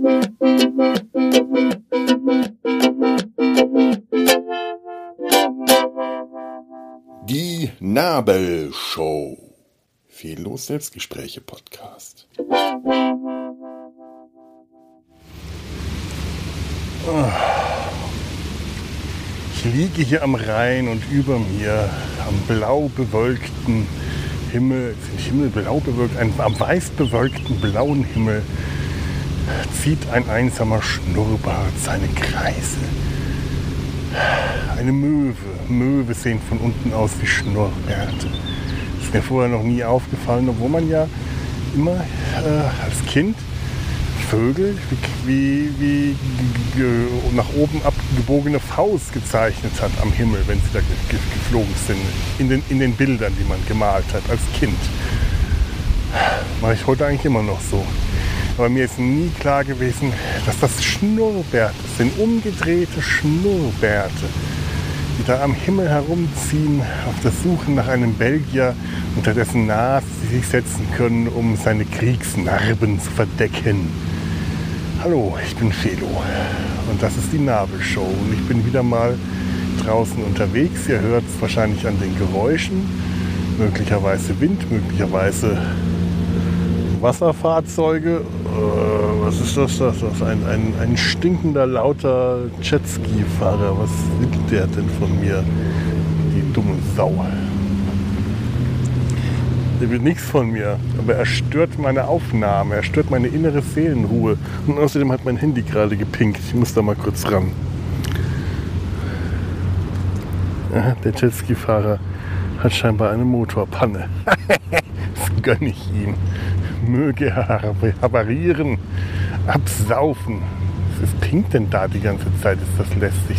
Die Nabelshow. Fehllos Selbstgespräche Podcast. Ich liege hier am Rhein und über mir am blau bewölkten Himmel, ist Himmel blau bewölkt, am weiß bewölkten blauen Himmel zieht ein einsamer Schnurrbart seine Kreise. Eine Möwe. Möwe sehen von unten aus wie Schnurrbärte. Ist mir vorher noch nie aufgefallen, obwohl man ja immer äh, als Kind Vögel wie, wie, wie nach oben abgebogene Faust gezeichnet hat am Himmel, wenn sie da geflogen sind, in den, in den Bildern, die man gemalt hat als Kind. Mache ich heute eigentlich immer noch so. Aber mir ist nie klar gewesen, dass das Schnurrbärte sind, umgedrehte Schnurrbärte, die da am Himmel herumziehen, auf der Suche nach einem Belgier, unter dessen Nas sie sich setzen können, um seine Kriegsnarben zu verdecken. Hallo, ich bin Felo und das ist die Nabelshow und ich bin wieder mal draußen unterwegs. Ihr hört es wahrscheinlich an den Geräuschen, möglicherweise Wind, möglicherweise Wasserfahrzeuge. Äh, was ist das? Das ist ein, ein, ein stinkender, lauter Jetski-Fahrer. Was will der denn von mir? Die dumme Sau. Der will nichts von mir, aber er stört meine Aufnahme, er stört meine innere Seelenruhe. Und außerdem hat mein Handy gerade gepinkt. Ich muss da mal kurz ran. Ja, der Jetski-Fahrer hat scheinbar eine Motorpanne. das gönne ich ihm. Möge er havarieren, absaufen. Was pinkt denn da die ganze Zeit? Ist das lästig?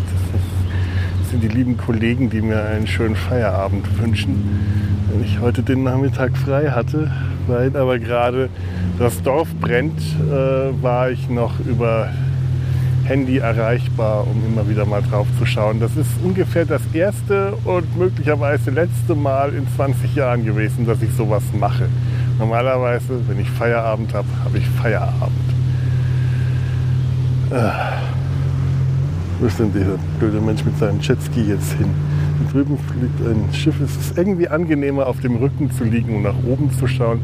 Das sind die lieben Kollegen, die mir einen schönen Feierabend wünschen wenn ich heute den Nachmittag frei hatte, weil aber gerade das Dorf brennt, äh, war ich noch über Handy erreichbar, um immer wieder mal drauf zu schauen. Das ist ungefähr das erste und möglicherweise letzte Mal in 20 Jahren gewesen, dass ich sowas mache. Normalerweise, wenn ich Feierabend habe, habe ich Feierabend. Äh, wo ist denn dieser blöde Mensch mit seinem Jetski jetzt hin? drüben fliegt ein Schiff. Es ist irgendwie angenehmer, auf dem Rücken zu liegen und nach oben zu schauen,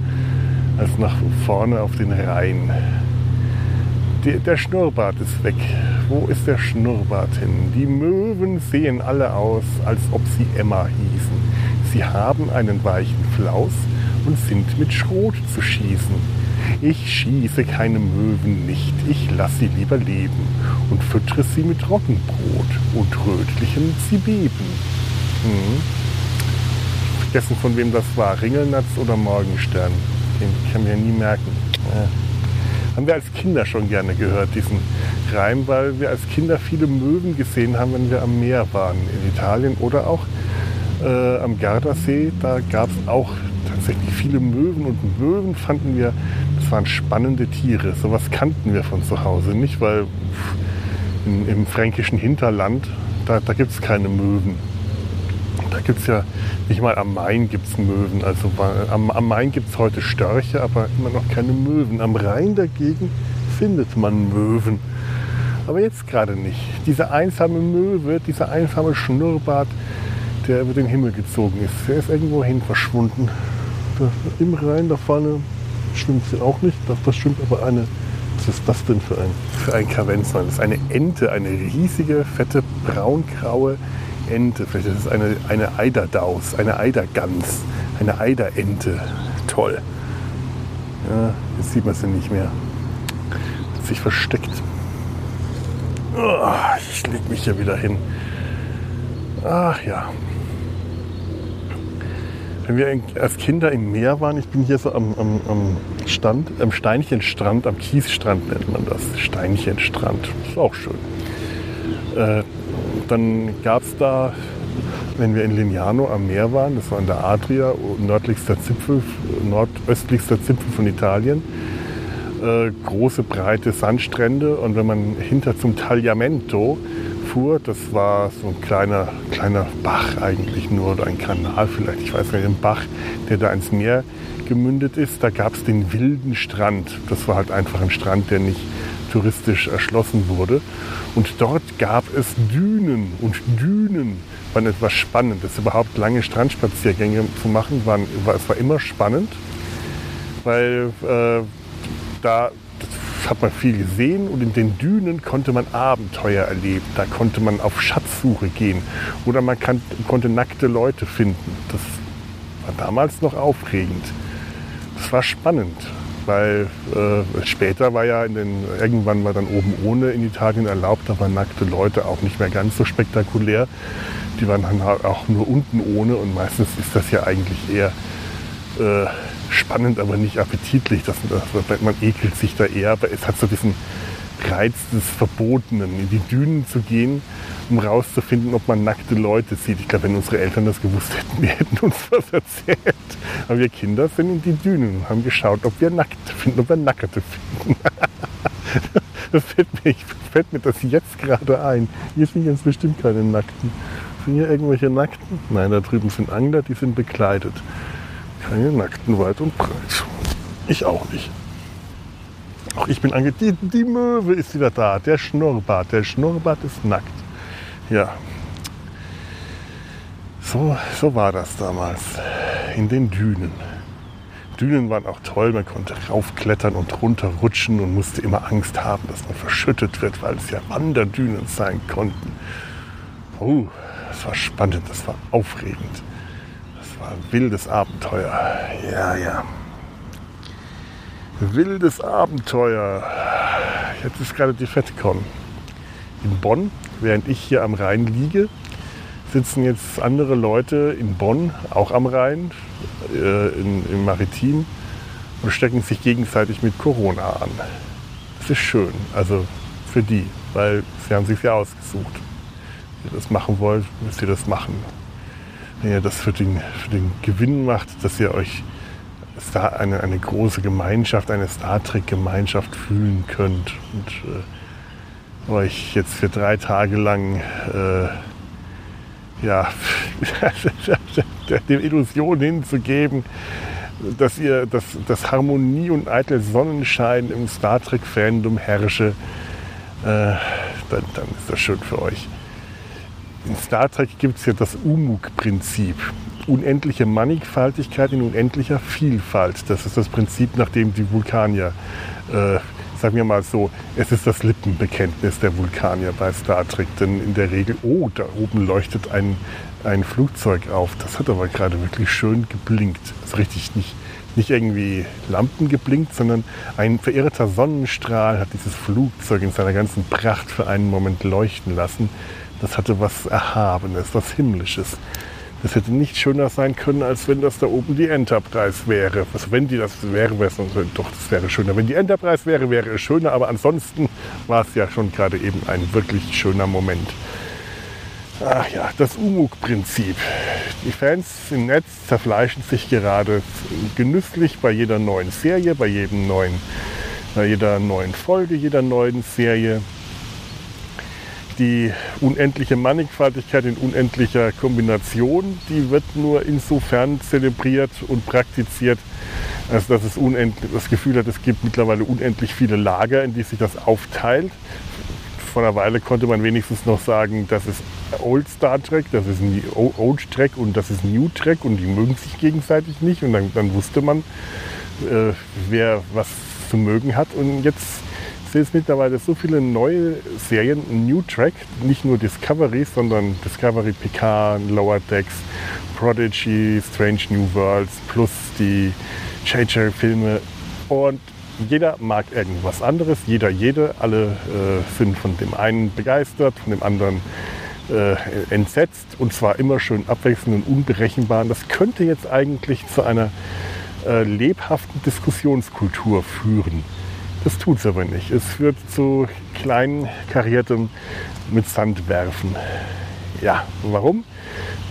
als nach vorne auf den Rhein. Die, der Schnurrbart ist weg. Wo ist der Schnurrbart hin? Die Möwen sehen alle aus, als ob sie Emma hießen. Sie haben einen weichen Flaus und sind mit Schrot zu schießen. Ich schieße keine Möwen nicht, ich lasse sie lieber leben und füttere sie mit Roggenbrot und rötlichem Zibeben. Mhm. Vergessen, von wem das war. Ringelnatz oder Morgenstern. Den kann mir ja nie merken. Ja. Haben wir als Kinder schon gerne gehört, diesen Reim, weil wir als Kinder viele Möwen gesehen haben, wenn wir am Meer waren. In Italien oder auch äh, am Gardasee. Da gab es auch tatsächlich viele Möwen. Und Möwen fanden wir, das waren spannende Tiere. Sowas kannten wir von zu Hause nicht, weil in, im fränkischen Hinterland, da, da gibt es keine Möwen. Da gibt es ja, nicht mal am Main gibt es Möwen. Also am, am Main gibt es heute Störche, aber immer noch keine Möwen. Am Rhein dagegen findet man Möwen. Aber jetzt gerade nicht. Dieser einsame Möwe, dieser einsame Schnurrbart, der über den Himmel gezogen ist, der ist irgendwo hin verschwunden. Im Rhein, da vorne schwimmt sie auch nicht. Da, da schwimmt aber eine. Was ist das denn für ein, für ein Kavenzmann? Das ist eine Ente, eine riesige, fette, braungraue Ente, vielleicht ist es eine, eine Eiderdaus, eine Eidergans, eine Eiderente. Toll. Ja, jetzt sieht man sie nicht mehr. Hat sich versteckt. Oh, ich leg mich hier wieder hin. Ach ja. Wenn wir als Kinder im Meer waren, ich bin hier so am, am, am Stand, am Steinchenstrand, am Kiesstrand nennt man das. Steinchenstrand. Ist auch schön. Äh, dann gab es da, wenn wir in Lignano am Meer waren, das war an der Adria, nördlichster Zipfel, nordöstlichster Zipfel von Italien, äh, große breite Sandstrände und wenn man hinter zum Tagliamento fuhr, das war so ein kleiner, kleiner Bach eigentlich nur oder ein Kanal vielleicht, ich weiß nicht, ein Bach, der da ins Meer gemündet ist, da gab es den wilden Strand. Das war halt einfach ein Strand, der nicht touristisch erschlossen wurde. Und dort gab es Dünen und Dünen waren etwas Spannendes. Überhaupt lange Strandspaziergänge zu machen, waren, war, es war immer spannend, weil äh, da hat man viel gesehen und in den Dünen konnte man Abenteuer erleben. Da konnte man auf Schatzsuche gehen oder man kann, konnte nackte Leute finden. Das war damals noch aufregend. Das war spannend, weil äh, später war ja in den, irgendwann war dann oben ohne in Italien erlaubt, da waren nackte Leute auch nicht mehr ganz so spektakulär. Die waren dann auch nur unten ohne und meistens ist das ja eigentlich eher äh, spannend, aber nicht appetitlich. Das, das, man ekelt sich da eher, aber es hat so diesen Reiz des Verbotenen, in die Dünen zu gehen, um rauszufinden, ob man nackte Leute sieht. Ich glaube, wenn unsere Eltern das gewusst hätten, wir hätten uns was erzählt. Aber wir Kinder sind in die Dünen und haben geschaut, ob wir Nackte finden, ob wir Nackte finden. das fällt mir, fällt mir das jetzt gerade ein. Hier sind jetzt bestimmt keine Nackten. Sind hier irgendwelche Nackten? Nein, da drüben sind Angler, die sind bekleidet. Keine Nackten weit und breit. Ich auch nicht. Auch ich bin ange... Die, Möwe ist wieder da. Der Schnurrbart. Der Schnurrbart ist nackt. Ja. So, so war das damals. In den Dünen. Dünen waren auch toll. Man konnte raufklettern und runterrutschen und musste immer Angst haben, dass man verschüttet wird, weil es ja Wanderdünen sein konnten. Oh, das war spannend, das war aufregend wildes Abenteuer. Ja, ja. Wildes Abenteuer. Jetzt ist gerade die FedCon. In Bonn, während ich hier am Rhein liege, sitzen jetzt andere Leute in Bonn, auch am Rhein, äh, in, im Maritim, und stecken sich gegenseitig mit Corona an. Das ist schön, also für die, weil sie haben sich ja ausgesucht. Wenn ihr das machen wollt, müsst ihr das machen wenn ihr das für den, für den Gewinn macht, dass ihr euch eine, eine große Gemeinschaft, eine Star Trek-Gemeinschaft fühlen könnt und äh, euch jetzt für drei Tage lang äh, ja, der Illusion hinzugeben, dass ihr dass, dass Harmonie und eitel Sonnenschein im Star Trek-Fandom herrsche, äh, dann, dann ist das schön für euch. In Star Trek gibt es ja das Umug-Prinzip. Unendliche Mannigfaltigkeit in unendlicher Vielfalt. Das ist das Prinzip, nach dem die Vulkanier, äh, sagen wir mal so, es ist das Lippenbekenntnis der Vulkanier bei Star Trek. Denn in der Regel, oh, da oben leuchtet ein, ein Flugzeug auf. Das hat aber gerade wirklich schön geblinkt. Das ist richtig nicht, nicht irgendwie Lampen geblinkt, sondern ein verirrter Sonnenstrahl hat dieses Flugzeug in seiner ganzen Pracht für einen Moment leuchten lassen. Das hatte was Erhabenes, was Himmlisches. Das hätte nicht schöner sein können, als wenn das da oben die Enterprise wäre. Also wenn die das wäre, wäre es doch, das wäre schöner. Wenn die Enterprise wäre, wäre es schöner. Aber ansonsten war es ja schon gerade eben ein wirklich schöner Moment. Ach ja, das Umug-Prinzip. Die Fans im Netz zerfleischen sich gerade genüsslich bei jeder neuen Serie, bei jedem neuen, bei jeder neuen Folge, jeder neuen Serie die unendliche Mannigfaltigkeit in unendlicher Kombination, die wird nur insofern zelebriert und praktiziert, als dass es das Gefühl hat, es gibt mittlerweile unendlich viele Lager, in die sich das aufteilt. Vor einer Weile konnte man wenigstens noch sagen, das ist Old Star Trek, das ist Old Trek und das ist New Trek und die mögen sich gegenseitig nicht. Und dann, dann wusste man, äh, wer was zu mögen hat. Und jetzt sehe es mittlerweile so viele neue Serien, New Track, nicht nur Discovery, sondern Discovery PK, Lower Decks, Prodigy, Strange New Worlds, plus die JJ-Filme. Und jeder mag irgendwas anderes, jeder, jede. Alle äh, sind von dem einen begeistert, von dem anderen äh, entsetzt. Und zwar immer schön abwechselnd und unberechenbar. Das könnte jetzt eigentlich zu einer äh, lebhaften Diskussionskultur führen. Das tut es aber nicht. Es führt zu kleinen kariertem mit Sand werfen. Ja, warum?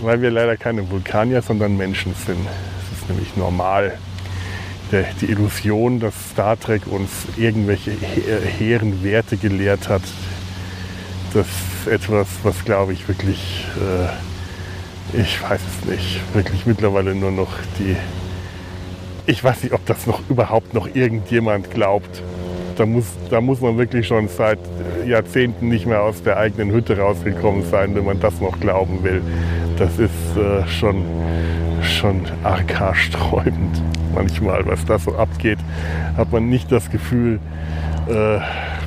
Weil wir leider keine Vulkanier, sondern Menschen sind. Es ist nämlich normal. Die Illusion, dass Star Trek uns irgendwelche hehren Werte gelehrt hat, das ist etwas, was glaube ich wirklich, äh, ich weiß es nicht, wirklich mittlerweile nur noch die, ich weiß nicht, ob das noch überhaupt noch irgendjemand glaubt da muss, da muss man wirklich schon seit Jahrzehnten nicht mehr aus der eigenen Hütte rausgekommen sein, wenn man das noch glauben will. Das ist äh, schon, schon arg haarsträubend manchmal, was da so abgeht. Hat man nicht das Gefühl, äh,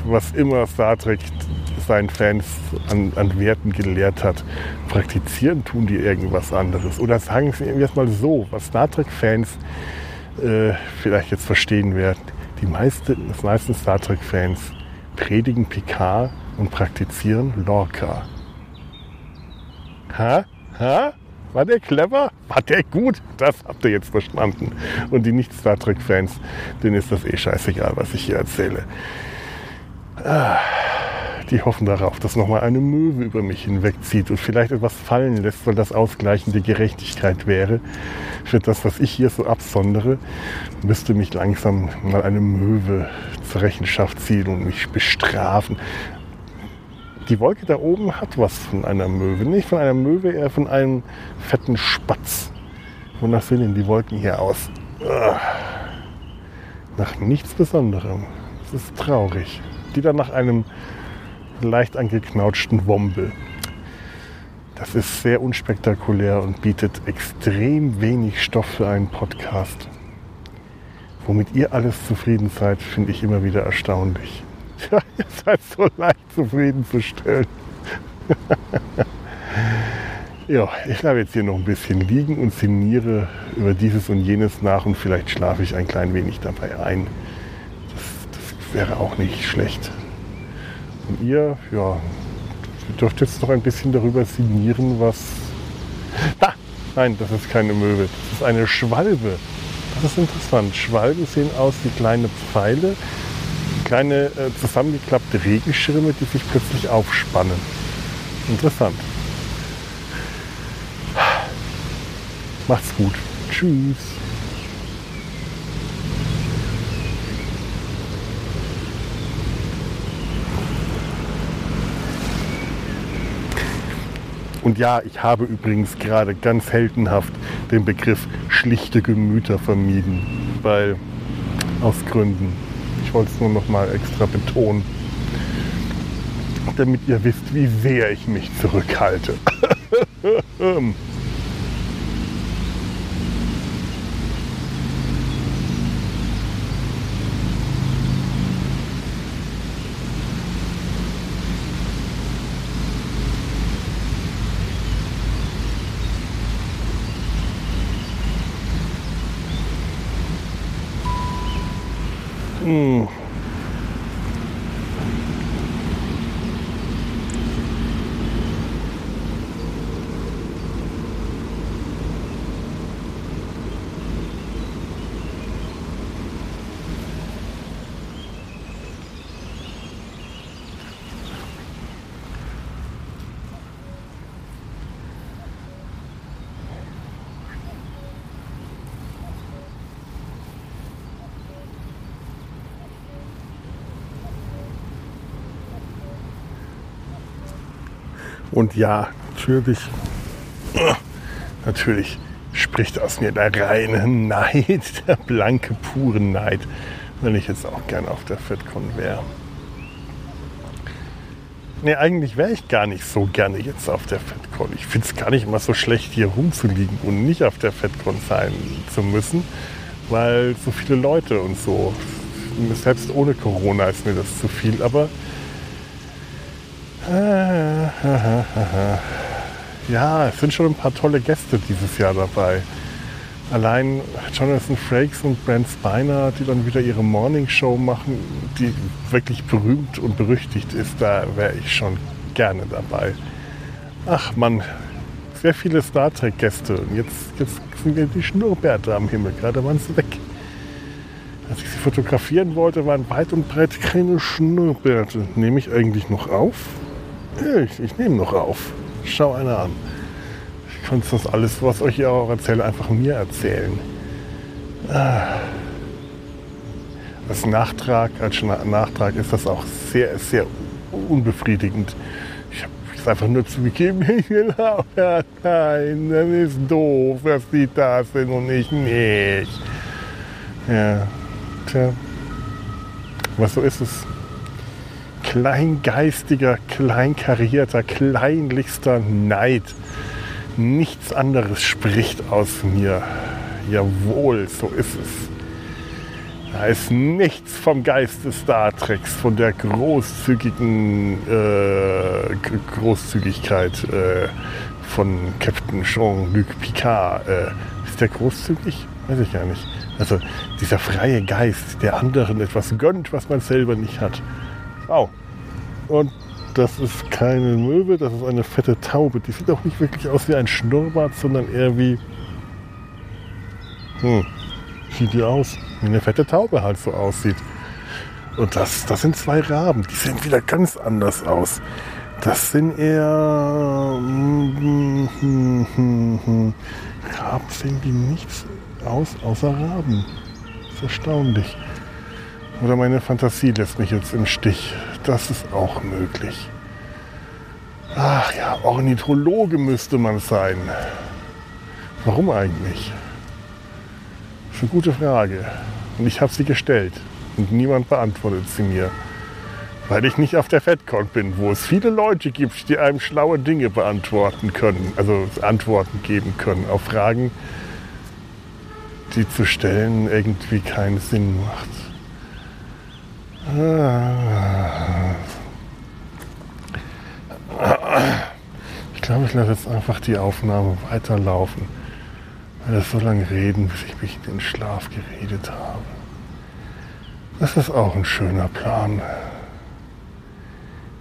was immer Star Trek seinen Fans an, an, Werten gelehrt hat, praktizieren tun die irgendwas anderes. Oder sagen Sie jetzt mal so, was Star Trek-Fans äh, vielleicht jetzt verstehen werden. Die meisten, meisten Star Trek-Fans predigen Picard und praktizieren Lorca. Ha? Ha? War der clever? War der gut? Das habt ihr jetzt verstanden. Und die Nicht-Star Trek-Fans, denen ist das eh scheißegal, was ich hier erzähle. Ah die hoffen darauf, dass nochmal eine Möwe über mich hinwegzieht und vielleicht etwas fallen lässt, weil das ausgleichende Gerechtigkeit wäre. Für das, was ich hier so absondere, müsste mich langsam mal eine Möwe zur Rechenschaft ziehen und mich bestrafen. Die Wolke da oben hat was von einer Möwe. Nicht von einer Möwe, eher von einem fetten Spatz. Wonach sehen denn die Wolken hier aus? Nach nichts Besonderem. Es ist traurig. Die dann nach einem leicht angeknautschten Wombel. Das ist sehr unspektakulär und bietet extrem wenig Stoff für einen Podcast. Womit ihr alles zufrieden seid, finde ich immer wieder erstaunlich. Ja, ihr seid so leicht zufriedenzustellen. ja, ich bleibe jetzt hier noch ein bisschen liegen und sinniere über dieses und jenes nach und vielleicht schlafe ich ein klein wenig dabei ein. Das, das wäre auch nicht schlecht. Und ihr, ja, ihr dürft jetzt noch ein bisschen darüber sinnieren, was... Ah, nein, das ist keine Möwe, das ist eine Schwalbe. Das ist interessant. Schwalben sehen aus wie kleine Pfeile, kleine äh, zusammengeklappte Regenschirme, die sich plötzlich aufspannen. Interessant. Macht's gut. Tschüss. Und ja, ich habe übrigens gerade ganz heldenhaft den Begriff schlichte Gemüter vermieden, weil aus Gründen. Ich wollte es nur noch mal extra betonen, damit ihr wisst, wie sehr ich mich zurückhalte. Und ja, natürlich, natürlich spricht aus mir der reine Neid, der blanke, pure Neid, wenn ich jetzt auch gerne auf der FedCon wäre. Nee, eigentlich wäre ich gar nicht so gerne jetzt auf der FedCon. Ich finde es gar nicht mal so schlecht, hier rumzuliegen und nicht auf der FedCon sein zu müssen, weil so viele Leute und so. Selbst ohne Corona ist mir das zu viel, aber ja, es sind schon ein paar tolle Gäste dieses Jahr dabei. Allein Jonathan Frakes und Brent Spiner, die dann wieder ihre Morning Show machen, die wirklich berühmt und berüchtigt ist, da wäre ich schon gerne dabei. Ach man, sehr viele Star Trek Gäste. Und jetzt, jetzt sind die Schnurrbärte am Himmel. Gerade waren sie weg. Als ich sie fotografieren wollte, waren weit und breit keine Schnurrbärte. Nehme ich eigentlich noch auf? Ich, ich nehme noch auf. Schau einer an. Ich kann das alles, was euch hier auch erzähle, einfach mir erzählen. Ah. Als Nachtrag, als Nachtrag ist das auch sehr, sehr unbefriedigend. Ich habe es einfach nur zugegeben, ja, nein, das ist doof, dass die da sind und ich nicht. Ja, tja, Aber so ist es. Kleingeistiger, kleinkarierter, kleinlichster Neid. Nichts anderes spricht aus mir. Jawohl, so ist es. Da ist nichts vom Geist des Star Treks, von der großzügigen äh, Großzügigkeit äh, von Captain Jean-Luc Picard. Äh, ist der großzügig? Weiß ich gar nicht. Also dieser freie Geist, der anderen etwas gönnt, was man selber nicht hat. Wow. Und das ist keine Möwe, das ist eine fette Taube. Die sieht auch nicht wirklich aus wie ein Schnurrbart, sondern eher wie... Hm, sieht die aus? Wie eine fette Taube halt so aussieht. Und das, das sind zwei Raben, die sehen wieder ganz anders aus. Das sind eher. Raben sehen die nichts aus außer Raben. Das ist erstaunlich. Oder meine Fantasie lässt mich jetzt im Stich. Das ist auch möglich. Ach ja, Ornithologe müsste man sein. Warum eigentlich? Das ist eine gute Frage. Und ich habe sie gestellt. Und niemand beantwortet sie mir weil ich nicht auf der FedCon bin, wo es viele Leute gibt, die einem schlaue Dinge beantworten können, also Antworten geben können auf Fragen, die zu stellen irgendwie keinen Sinn macht. Ich glaube, ich lasse jetzt einfach die Aufnahme weiterlaufen. Weil das so lange reden, bis ich mich in den Schlaf geredet habe. Das ist auch ein schöner Plan.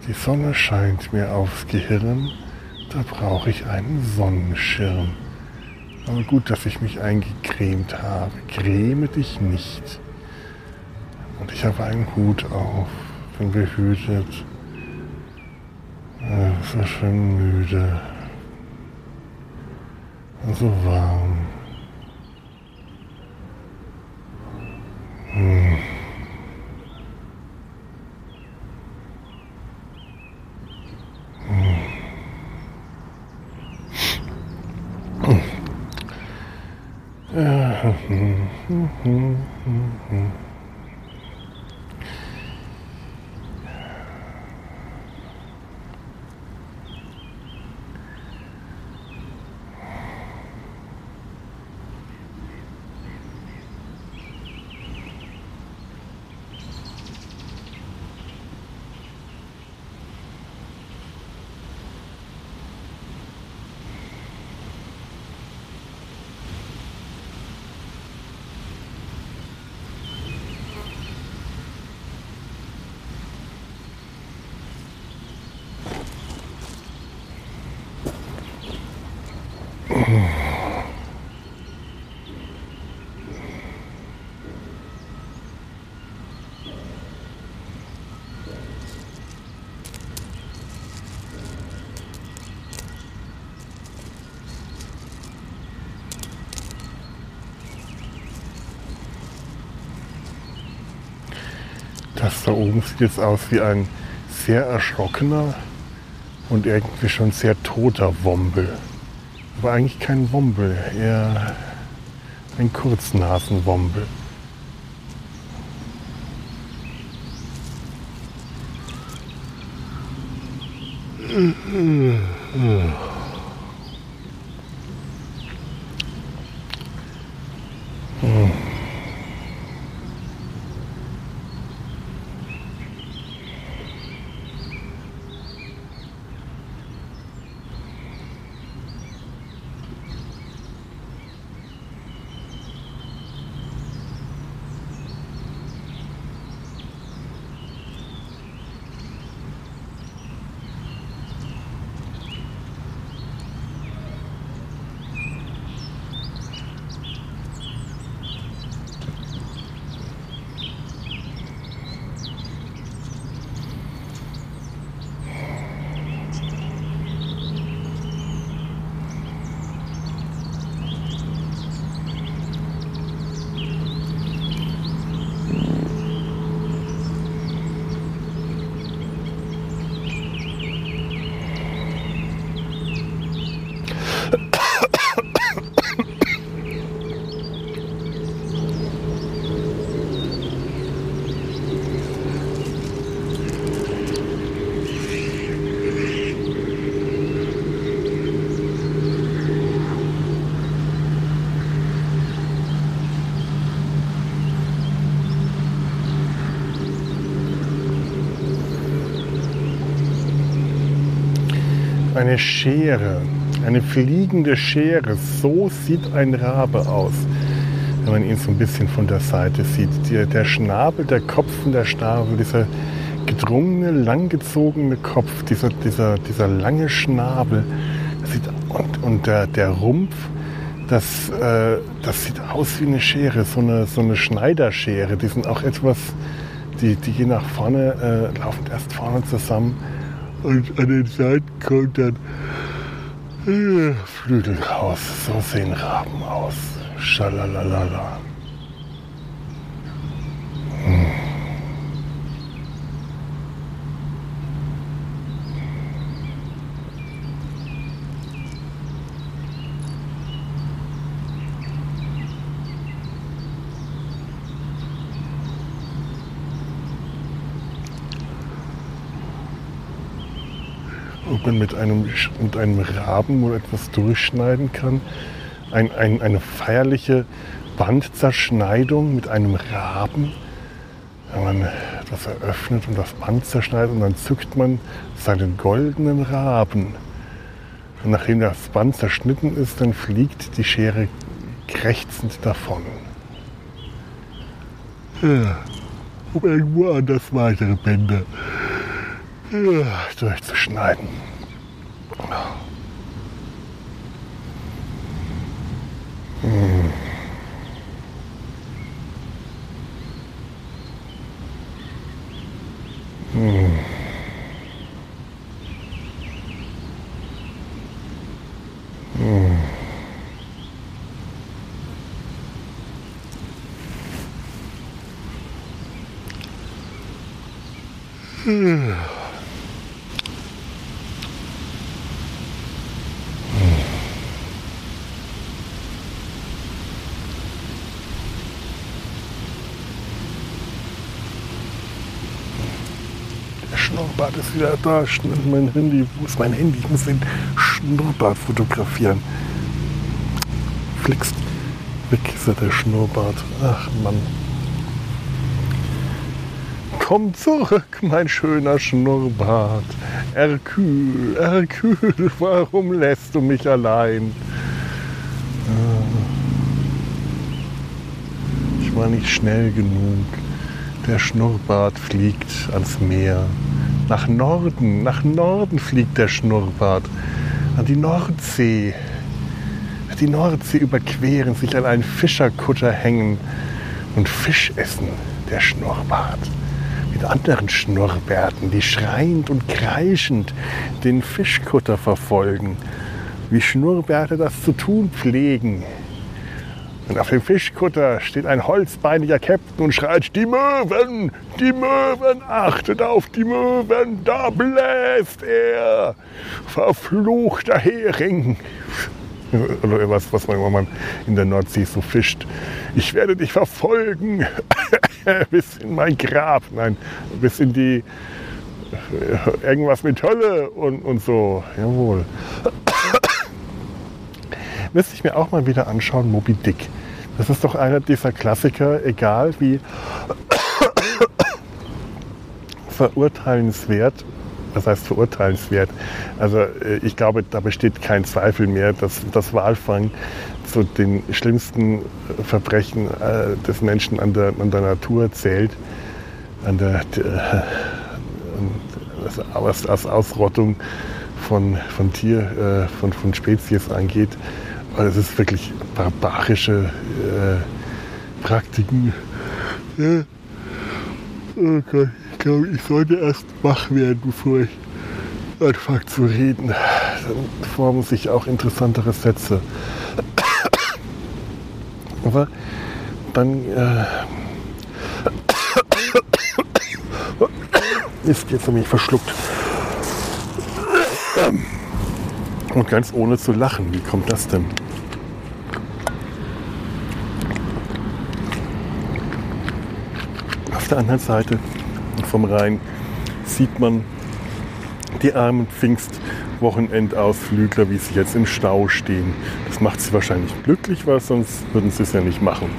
Die Sonne scheint mir aufs Gehirn, da brauche ich einen Sonnenschirm. Aber gut, dass ich mich eingecremt habe. Creme dich nicht. Und ich habe einen Hut auf, bin behütet. Äh, so schön müde. Und so warm. Da oben sieht es aus wie ein sehr erschrockener und irgendwie schon sehr toter Wombel. Aber eigentlich kein Wombel, eher ein Kurznasenwombel. Mm-hmm. eine Schere, eine fliegende Schere. So sieht ein Rabe aus, wenn man ihn so ein bisschen von der Seite sieht. Der, der Schnabel, der Kopf und der Schnabel, dieser gedrungene, langgezogene Kopf, dieser, dieser, dieser lange Schnabel sieht, und, und der, der Rumpf, das, äh, das sieht aus wie eine Schere, so eine, so eine Schneiderschere. Die sind auch etwas, die, die gehen nach vorne, äh, laufen erst vorne zusammen und an den Seiten kommt dann äh, Flügel raus. So sehen Raben aus. Schalalalala. Hm. Ob man mit einem, mit einem Raben wohl etwas durchschneiden kann. Ein, ein, eine feierliche Bandzerschneidung mit einem Raben. Wenn man das eröffnet und das Band zerschneidet und dann zückt man seinen goldenen Raben. Und nachdem das Band zerschnitten ist, dann fliegt die Schere krächzend davon. Ja, um irgendwo anders weitere Bänder durchzuschneiden. Schnurrbart ist wieder da. Mein Handy, wo ist mein Handy? Ich muss den Schnurrbart fotografieren. Flixt. Weg ist ja der Schnurrbart. Ach Mann. Komm zurück, mein schöner Schnurrbart. Herkül, Herkül, warum lässt du mich allein? Ich war nicht schnell genug. Der Schnurrbart fliegt ans Meer. Nach Norden, nach Norden fliegt der Schnurrbart. An die Nordsee. Die Nordsee überqueren, sich an einen Fischerkutter hängen und Fisch essen, der Schnurrbart. Mit anderen Schnurrbärten, die schreiend und kreischend den Fischkutter verfolgen. Wie Schnurrbärte das zu tun pflegen. Und auf dem Fischkutter steht ein holzbeiniger Käpt'n und schreit, die Möwen, die Möwen, achtet auf die Möwen, da bläst er, verfluchter Hering. Oder was, was man, man in der Nordsee so fischt. Ich werde dich verfolgen bis in mein Grab, nein, bis in die, irgendwas mit Hölle und, und so, jawohl. Müsste ich mir auch mal wieder anschauen, Moby Dick. Das ist doch einer dieser Klassiker, egal wie verurteilenswert. Was heißt verurteilenswert? Also äh, ich glaube, da besteht kein Zweifel mehr, dass das Walfang zu den schlimmsten Verbrechen äh, des Menschen an der, an der Natur zählt. An der, was als Ausrottung von, von Tier, äh, von, von Spezies angeht. Weil es ist wirklich barbarische äh, Praktiken. Ja. Oh Gott, ich glaube, ich sollte erst wach werden, bevor ich anfange zu reden. Dann formen sich auch interessantere Sätze. Aber dann äh, ist jetzt nämlich verschluckt. Und ganz ohne zu lachen. Wie kommt das denn? Der anderen Seite vom Rhein sieht man die armen Pfingstwochenendausflügler, wie sie jetzt im Stau stehen. Das macht sie wahrscheinlich glücklich, weil sonst würden sie es ja nicht machen.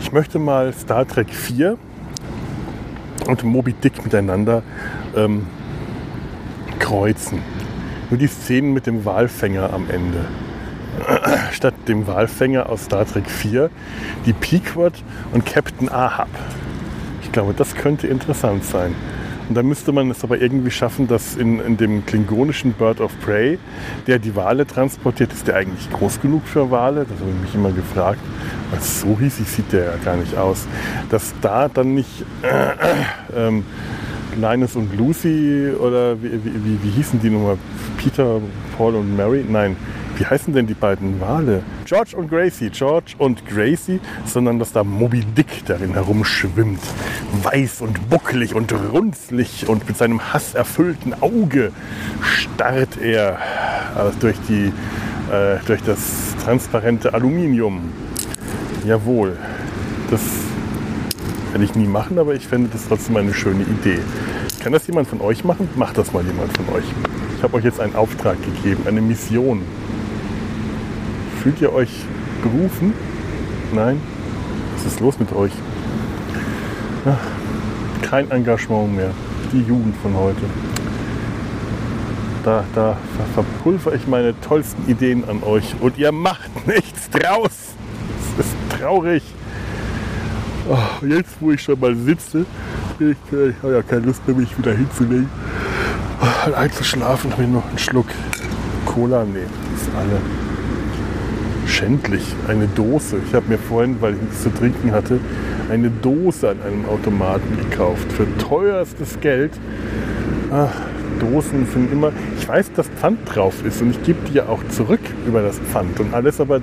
Ich möchte mal Star Trek 4 und Moby Dick miteinander ähm, kreuzen. Nur die Szenen mit dem Walfänger am Ende. Statt dem Walfänger aus Star Trek 4 die Pequod und Captain Ahab. Ich glaube, das könnte interessant sein. Und dann müsste man es aber irgendwie schaffen, dass in, in dem klingonischen Bird of Prey, der die Wale transportiert, ist der eigentlich groß genug für Wale? Das habe ich mich immer gefragt. Weil so riesig sieht der ja gar nicht aus. Dass da dann nicht äh, äh, Linus und Lucy oder wie, wie, wie, wie hießen die nochmal? Peter, Paul und Mary? Nein, wie heißen denn die beiden Wale? George und Gracie, George und Gracie, sondern dass da Moby Dick darin herumschwimmt. Weiß und bucklig und runzlig und mit seinem hasserfüllten Auge starrt er äh, durch, die, äh, durch das transparente Aluminium. Jawohl, das werde ich nie machen, aber ich fände das trotzdem eine schöne Idee. Kann das jemand von euch machen? Macht das mal jemand von euch. Ich habe euch jetzt einen Auftrag gegeben, eine Mission. Fühlt ihr euch berufen? Nein? Was ist los mit euch? Kein Engagement mehr. Die Jugend von heute. Da, da verpulver ich meine tollsten Ideen an euch und ihr macht nichts draus. Es ist traurig. Oh, jetzt, wo ich schon mal sitze, ich, ich habe ja keine Lust mehr, mich wieder hinzulegen. Oh, einzuschlafen, habe ich noch einen Schluck Cola. Nee, ist alle schändlich. Eine Dose. Ich habe mir vorhin, weil ich nichts zu trinken hatte, eine Dose an einem Automaten gekauft. Für teuerstes Geld. Ach, Dosen sind immer. Ich weiß, dass Pfand drauf ist und ich gebe die ja auch zurück über das Pfand und alles, aber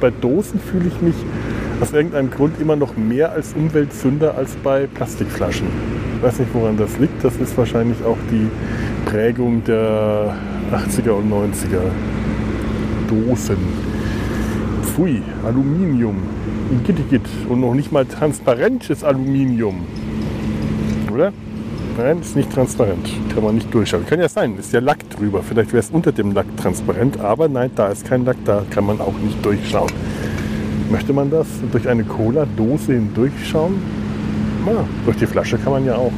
bei Dosen fühle ich mich aus irgendeinem Grund immer noch mehr als Umweltsünder als bei Plastikflaschen. Ich weiß nicht, woran das liegt. Das ist wahrscheinlich auch die Prägung der 80er und 90er Dosen. Pfui, Aluminium. Gittigit. Und noch nicht mal transparentes Aluminium. Oder? Nein, ist nicht transparent. Kann man nicht durchschauen. Kann ja sein, ist ja Lack drüber. Vielleicht wäre es unter dem Lack transparent, aber nein, da ist kein Lack, da kann man auch nicht durchschauen. Möchte man das durch eine Cola-Dose hindurchschauen? Ja, durch die Flasche kann man ja auch.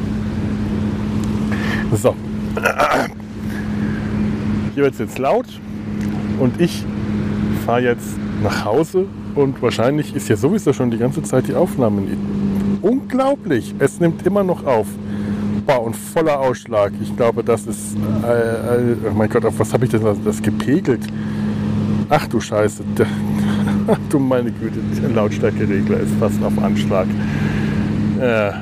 So. Hier wird es jetzt laut und ich fahre jetzt nach Hause und wahrscheinlich ist ja sowieso schon die ganze Zeit die Aufnahme. Unglaublich, es nimmt immer noch auf. Boah, und voller Ausschlag. Ich glaube, das ist. Äh, äh, oh mein Gott, auf was habe ich denn das, das gepegelt? Ach du Scheiße. Du meine Güte, der Lautstärkeregler ist fast auf Anschlag. Äh,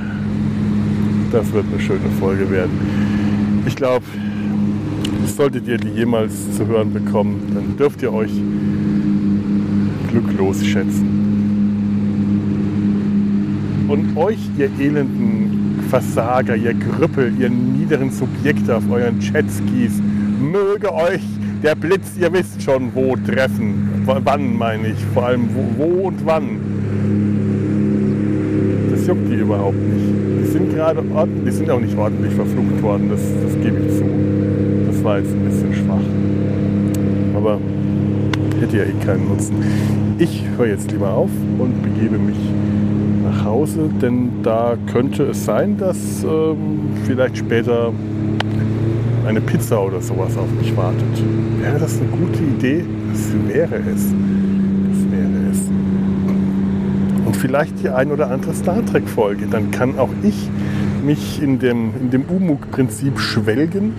das wird eine schöne Folge werden. Ich glaube, solltet ihr die jemals zu hören bekommen, dann dürft ihr euch glücklos schätzen. Und euch, ihr elenden Versager, ihr Grüppel, ihr niederen Subjekte auf euren Jetskis, möge euch der Blitz, ihr wisst schon, wo treffen. Wann meine ich, vor allem wo, wo und wann. Das juckt die überhaupt nicht. Die sind gerade ordentlich, die sind auch nicht ordentlich verflucht worden, das, das gebe ich zu. Das war jetzt ein bisschen schwach. Aber hätte ja eh keinen Nutzen. Ich höre jetzt lieber auf und begebe mich nach Hause, denn da könnte es sein, dass ähm, vielleicht später eine Pizza oder sowas auf mich wartet. Wäre das eine gute Idee? Das wäre es. Das wäre es. Und vielleicht die ein oder andere Star Trek-Folge. Dann kann auch ich mich in dem, in dem Umug-Prinzip schwelgen,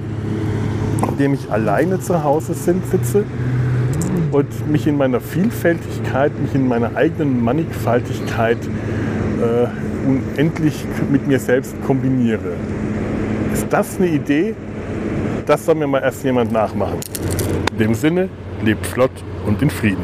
indem ich alleine zu Hause sitze und mich in meiner Vielfältigkeit, mich in meiner eigenen Mannigfaltigkeit äh, unendlich mit mir selbst kombiniere. Ist das eine Idee? Das soll mir mal erst jemand nachmachen. In dem Sinne, lebt flott und in Frieden.